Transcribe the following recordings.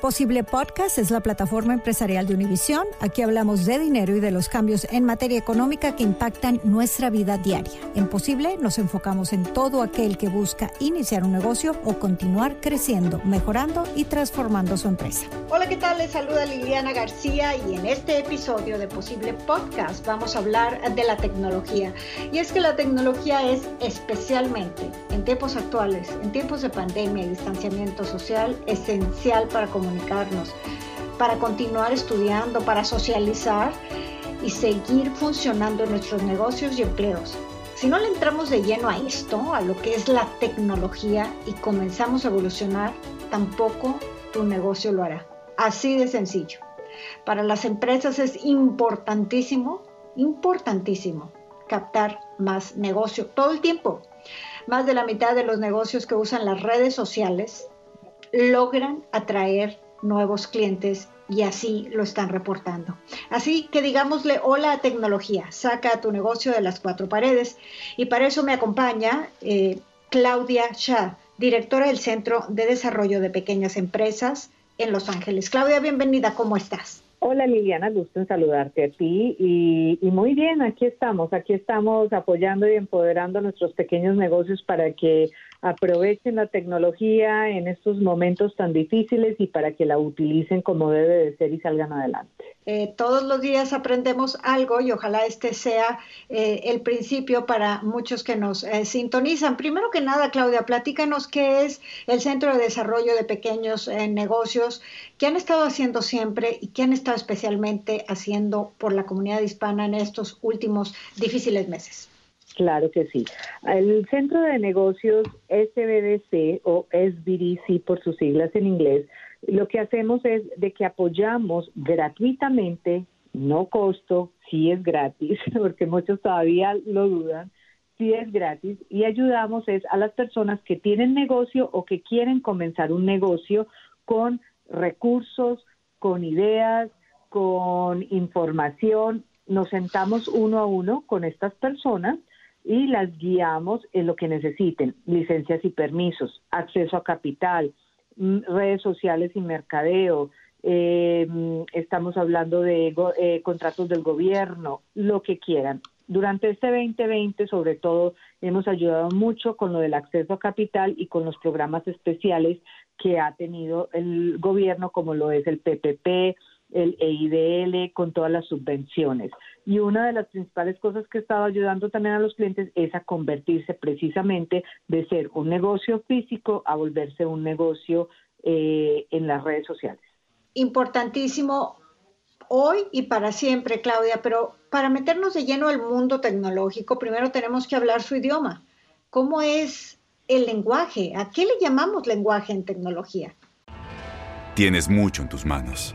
Posible Podcast es la plataforma empresarial de Univisión. Aquí hablamos de dinero y de los cambios en materia económica que impactan nuestra vida diaria. En Posible nos enfocamos en todo aquel que busca iniciar un negocio o continuar creciendo, mejorando y transformando su empresa. Hola, ¿qué tal? Les saluda Liliana García y en este episodio de Posible Podcast vamos a hablar de la tecnología. Y es que la tecnología es especialmente en tiempos actuales, en tiempos de pandemia y distanciamiento social, esencial para comunicar para continuar estudiando, para socializar y seguir funcionando nuestros negocios y empleos. Si no le entramos de lleno a esto, a lo que es la tecnología y comenzamos a evolucionar, tampoco tu negocio lo hará. Así de sencillo. Para las empresas es importantísimo, importantísimo captar más negocio todo el tiempo. Más de la mitad de los negocios que usan las redes sociales logran atraer nuevos clientes y así lo están reportando. Así que digámosle hola a tecnología, saca tu negocio de las cuatro paredes y para eso me acompaña eh, Claudia Shah, directora del Centro de Desarrollo de Pequeñas Empresas en Los Ángeles. Claudia, bienvenida, ¿cómo estás? Hola Liliana, gusto en saludarte a ti y, y, muy bien, aquí estamos, aquí estamos apoyando y empoderando nuestros pequeños negocios para que aprovechen la tecnología en estos momentos tan difíciles y para que la utilicen como debe de ser y salgan adelante. Eh, todos los días aprendemos algo y ojalá este sea eh, el principio para muchos que nos eh, sintonizan. Primero que nada, Claudia, platícanos qué es el Centro de Desarrollo de Pequeños Negocios, qué han estado haciendo siempre y qué han estado especialmente haciendo por la comunidad hispana en estos últimos difíciles meses. Claro que sí. El Centro de Negocios SBDC o SBDC por sus siglas en inglés, lo que hacemos es de que apoyamos gratuitamente, no costo, sí es gratis, porque muchos todavía lo dudan, sí es gratis, y ayudamos es a las personas que tienen negocio o que quieren comenzar un negocio con recursos, con ideas, con información. Nos sentamos uno a uno con estas personas y las guiamos en lo que necesiten, licencias y permisos, acceso a capital, redes sociales y mercadeo, eh, mm, estamos hablando de eh, contratos del gobierno, lo que quieran. Durante este 2020, sobre todo, hemos ayudado mucho con lo del acceso a capital y con los programas especiales que ha tenido el gobierno, como lo es el PPP, el EIDL, con todas las subvenciones. Y una de las principales cosas que estaba ayudando también a los clientes es a convertirse precisamente de ser un negocio físico a volverse un negocio eh, en las redes sociales. Importantísimo hoy y para siempre, Claudia, pero para meternos de lleno al mundo tecnológico, primero tenemos que hablar su idioma. ¿Cómo es el lenguaje? ¿A qué le llamamos lenguaje en tecnología? Tienes mucho en tus manos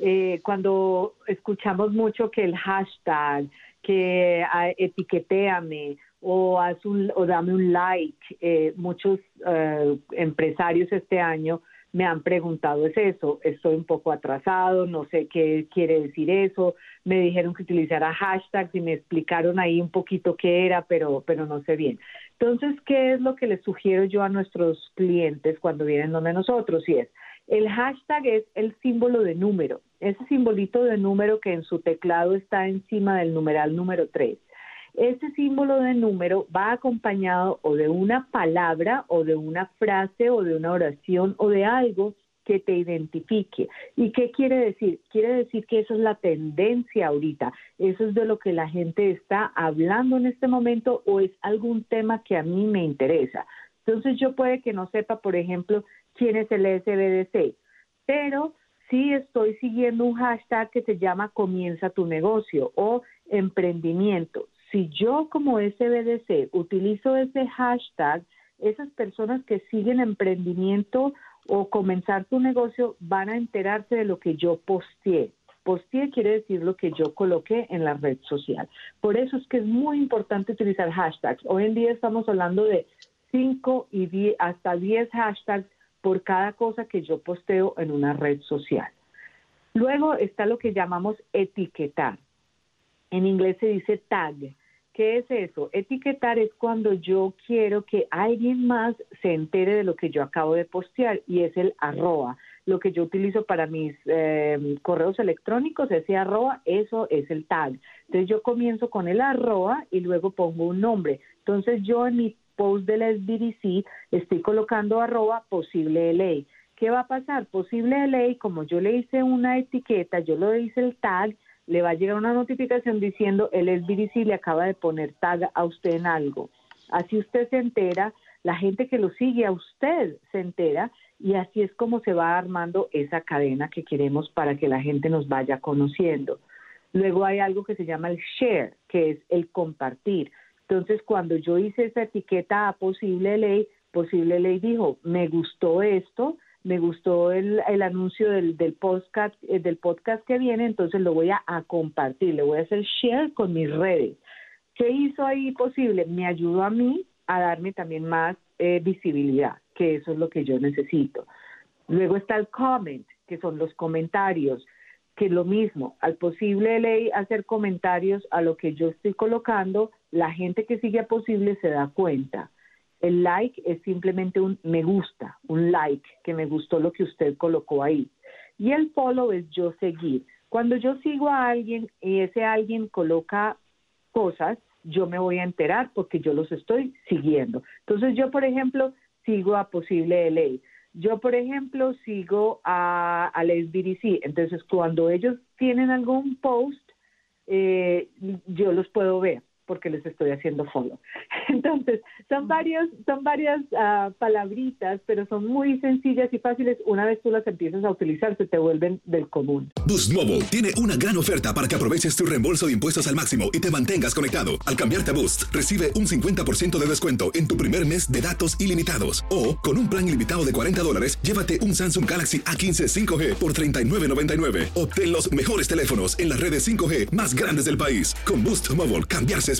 eh, cuando escuchamos mucho que el hashtag, que ah, etiquetéame o, haz un, o dame un like, eh, muchos eh, empresarios este año me han preguntado es eso, estoy un poco atrasado, no sé qué quiere decir eso, me dijeron que utilizara hashtags y me explicaron ahí un poquito qué era, pero, pero no sé bien. Entonces, ¿qué es lo que les sugiero yo a nuestros clientes cuando vienen donde nosotros? Y es, el hashtag es el símbolo de número, ese simbolito de número que en su teclado está encima del numeral número 3. Ese símbolo de número va acompañado o de una palabra o de una frase o de una oración o de algo que te identifique. ¿Y qué quiere decir? Quiere decir que eso es la tendencia ahorita, eso es de lo que la gente está hablando en este momento o es algún tema que a mí me interesa. Entonces yo puede que no sepa, por ejemplo, quién es el SBDC, pero sí estoy siguiendo un hashtag que se llama Comienza tu negocio o emprendimiento. Si yo como SBDC utilizo ese hashtag, esas personas que siguen emprendimiento o comenzar tu negocio van a enterarse de lo que yo posteé. Posteé quiere decir lo que yo coloqué en la red social. Por eso es que es muy importante utilizar hashtags. Hoy en día estamos hablando de 5 y hasta 10 hashtags por cada cosa que yo posteo en una red social. Luego está lo que llamamos etiquetar. En inglés se dice tag. ¿Qué es eso? Etiquetar es cuando yo quiero que alguien más se entere de lo que yo acabo de postear y es el arroba. Lo que yo utilizo para mis em, correos electrónicos, ese arroba, eso es el tag. Entonces yo comienzo con el arroba y luego pongo un nombre. Entonces yo en mi post de la SBDC estoy colocando arroba posible ley. ¿Qué va a pasar? Posible ley, como yo le hice una etiqueta, yo le hice el tag, le va a llegar una notificación diciendo el SBDC le acaba de poner tag a usted en algo. Así usted se entera, la gente que lo sigue a usted se entera y así es como se va armando esa cadena que queremos para que la gente nos vaya conociendo. Luego hay algo que se llama el share, que es el compartir. Entonces, cuando yo hice esa etiqueta a posible ley, posible ley dijo, me gustó esto, me gustó el, el anuncio del, del, podcast, eh, del podcast que viene, entonces lo voy a, compartir, le voy a hacer share con mis redes. ¿Qué hizo ahí posible? Me ayudó a mí a darme también más eh, visibilidad, que eso es lo que yo necesito. Luego está el comment, que son los comentarios, que es lo mismo, al posible ley hacer comentarios a lo que yo estoy colocando, la gente que sigue a posible se da cuenta. El like es simplemente un me gusta, un like, que me gustó lo que usted colocó ahí. Y el follow es yo seguir. Cuando yo sigo a alguien y ese alguien coloca cosas, yo me voy a enterar porque yo los estoy siguiendo. Entonces yo, por ejemplo, sigo a Posible Ley. Yo, por ejemplo, sigo a, a SBDC. Entonces, cuando ellos tienen algún post, eh, yo los puedo ver porque les estoy haciendo follow. Entonces, son varios, son varias uh, palabritas, pero son muy sencillas y fáciles. Una vez tú las empiezas a utilizar, se te vuelven del común. Boost Mobile tiene una gran oferta para que aproveches tu reembolso de impuestos al máximo y te mantengas conectado. Al cambiarte a Boost, recibe un 50% de descuento en tu primer mes de datos ilimitados. O, con un plan ilimitado de 40 dólares, llévate un Samsung Galaxy A15 5G por $39.99. Obtén los mejores teléfonos en las redes 5G más grandes del país. Con Boost Mobile, cambiarse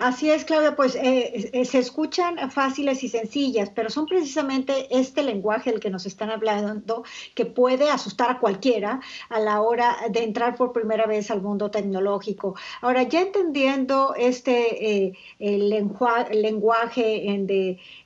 Así es, Claudia, pues eh, eh, se escuchan fáciles y sencillas, pero son precisamente este lenguaje el que nos están hablando que puede asustar a cualquiera a la hora de entrar por primera vez al mundo tecnológico. Ahora, ya entendiendo este eh, lenguaje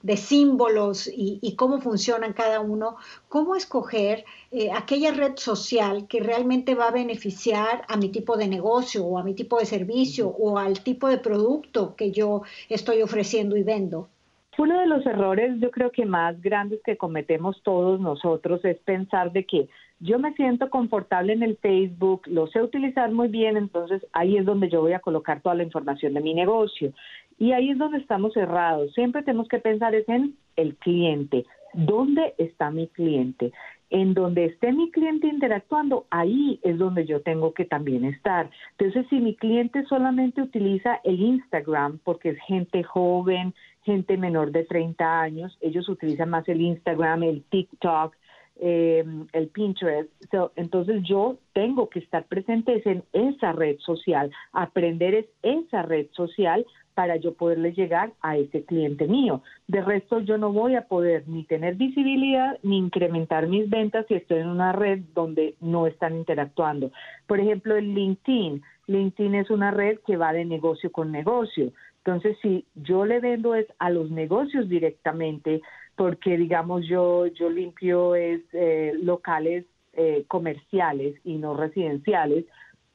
de, símbolos y, cómo funcionan cada uno, ¿cómo escoger aquella red social que realmente va a beneficiar a mi tipo de negocio o a mi tipo de servicio o al tipo de producto? que yo estoy ofreciendo y vendo. Uno de los errores yo creo que más grandes que cometemos todos nosotros es pensar de que yo me siento confortable en el Facebook, lo sé utilizar muy bien, entonces ahí es donde yo voy a colocar toda la información de mi negocio. Y ahí es donde estamos errados. Siempre tenemos que pensar es en el cliente. ¿Dónde está mi cliente? En donde esté mi cliente interactuando, ahí es donde yo tengo que también estar. Entonces, si mi cliente solamente utiliza el Instagram, porque es gente joven, gente menor de 30 años, ellos utilizan más el Instagram, el TikTok, eh, el Pinterest. entonces yo tengo que estar presente en esa red social, aprender es esa red social para yo poderle llegar a ese cliente mío. De resto, yo no voy a poder ni tener visibilidad ni incrementar mis ventas si estoy en una red donde no están interactuando. Por ejemplo, el LinkedIn. LinkedIn es una red que va de negocio con negocio. Entonces, si yo le vendo es a los negocios directamente, porque digamos yo yo limpio es eh, locales eh, comerciales y no residenciales,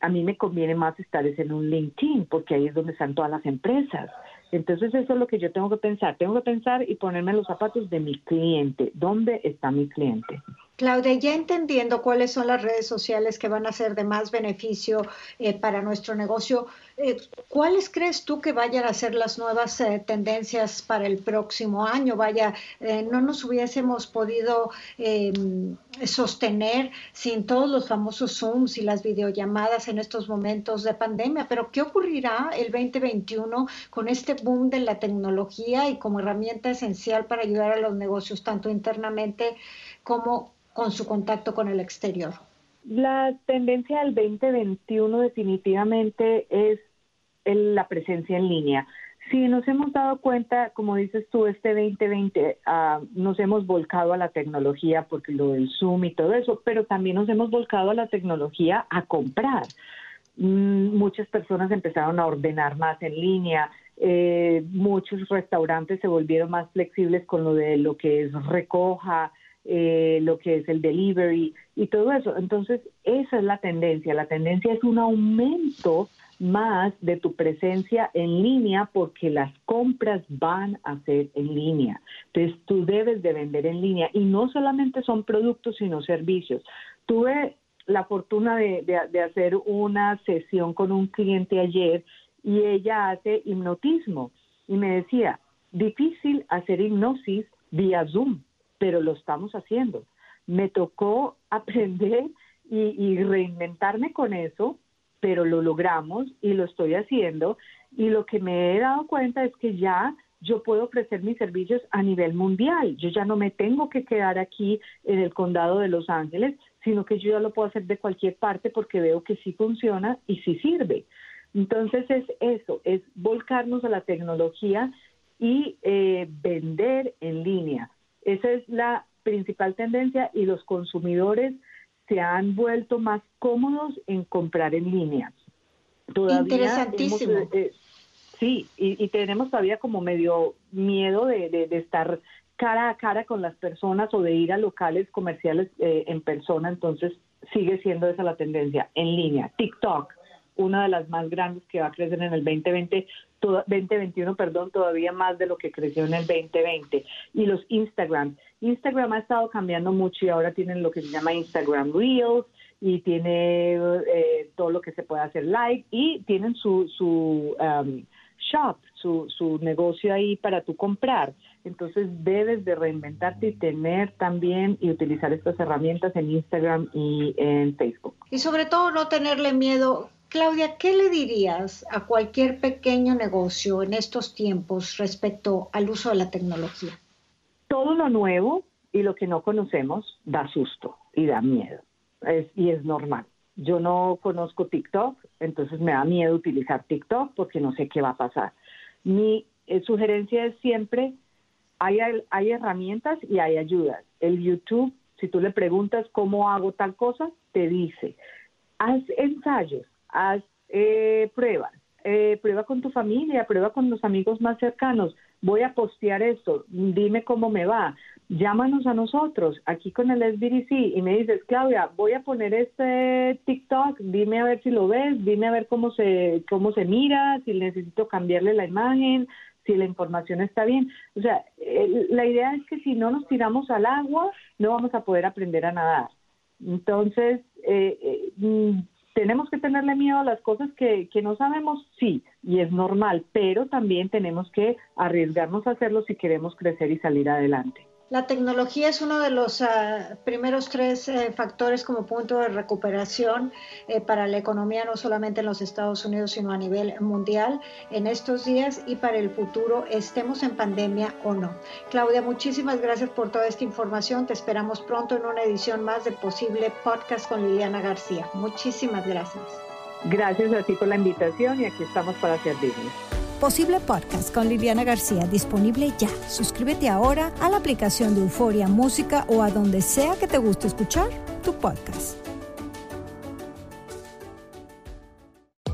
a mí me conviene más estar en un LinkedIn porque ahí es donde están todas las empresas. Entonces eso es lo que yo tengo que pensar. Tengo que pensar y ponerme los zapatos de mi cliente. ¿Dónde está mi cliente? Claudia, ya entendiendo cuáles son las redes sociales que van a ser de más beneficio eh, para nuestro negocio, eh, ¿cuáles crees tú que vayan a ser las nuevas eh, tendencias para el próximo año? Vaya, no nos hubiésemos podido em, sostener sin todos los famosos Zooms y las videollamadas en estos momentos de pandemia, pero ¿qué ocurrirá el 2021 con este boom de la tecnología y como herramienta esencial para ayudar a los negocios, tanto internamente como con su contacto con el exterior? La tendencia del 2021 definitivamente es la presencia en línea. Si nos hemos dado cuenta, como dices tú, este 2020 ah, nos hemos volcado a la tecnología porque lo del Zoom y todo eso, pero también nos hemos volcado a la tecnología a comprar. Mm, muchas personas empezaron a ordenar más en línea, eh, muchos restaurantes se volvieron más flexibles con lo de lo que es recoja, eh, lo que es el delivery y todo eso. Entonces, esa es la tendencia. La tendencia es un aumento más de tu presencia en línea porque las compras van a ser en línea. Entonces, tú debes de vender en línea y no solamente son productos, sino servicios. Tuve la fortuna de, de hacer una sesión con un cliente ayer y ella hace hipnotismo y me decía, difícil hacer hipnosis vía Zoom pero lo estamos haciendo. Me tocó aprender y, reinventarme con eso, pero lo logramos y lo estoy haciendo. Y lo que me he dado cuenta es que ya yo puedo ofrecer mis servicios a nivel mundial. Yo ya no me tengo que quedar aquí en el condado de Los Ángeles, sino que yo ya lo puedo hacer de cualquier parte porque veo que sí funciona y sí sirve. Entonces es eso, es volcarnos a la tecnología y eh, vender en línea. Esa es la principal tendencia y los consumidores se han vuelto más cómodos en comprar en línea. Interesantísimo. Eh, sí, y, tenemos todavía como medio miedo de, estar cara a cara con las personas o de ir a locales comerciales eh, en persona, entonces sigue siendo esa la tendencia, en línea. TikTok, una de las más grandes que va a crecer en el 2020, 2021, perdón, todavía más de lo que creció en el 2020. Y los Instagram. Instagram ha estado cambiando mucho y ahora tienen lo que se llama Instagram Reels y tiene eh, todo lo que se puede hacer live y tienen su, su um, shop, su, su negocio ahí para tú comprar. Entonces debes de reinventarte y tener también y utilizar estas herramientas en Instagram y en Facebook. Y sobre todo no tenerle miedo Claudia, ¿qué le dirías a cualquier pequeño negocio en estos tiempos respecto al uso de la tecnología? Todo lo nuevo y lo que no conocemos da susto y da miedo. y es normal. Yo no conozco TikTok, entonces me da miedo utilizar TikTok porque no sé qué va a pasar. Mi eh, sugerencia es siempre, hay, hay herramientas y hay ayudas. El YouTube, si tú le preguntas cómo hago tal cosa, te dice, haz ensayos, haz eh, pruebas, eh, prueba con tu familia, prueba con los amigos más cercanos, voy a postear esto, dime cómo me va, llámanos a nosotros aquí con el SBDC y me dices, Claudia, voy a poner este TikTok, dime a ver si lo ves, dime a ver cómo se, cómo se mira, si necesito cambiarle la imagen, si la información está bien. O sea, la idea es que si no nos tiramos al agua, no vamos a poder aprender a nadar. Entonces, eh, eh mm, ¿Tenemos que tenerle miedo a las cosas que, que no sabemos? Sí, y es normal, pero también tenemos que arriesgarnos a hacerlo si queremos crecer y salir adelante. La tecnología es uno de los ah, primeros tres eh, factores como punto de recuperación eh, para la economía, no solamente en los Estados Unidos, sino a nivel mundial en estos días y para el futuro, estemos en pandemia o no. Claudia, muchísimas gracias por toda esta información. Te esperamos pronto en una edición más de Posible Podcast con Liliana García. Muchísimas gracias. Gracias a ti por la invitación y aquí estamos para servirles. Posible Podcast con Liliana García, disponible ya. Suscríbete ahora a la aplicación de Euforia Música o a donde sea que te guste escuchar tu podcast.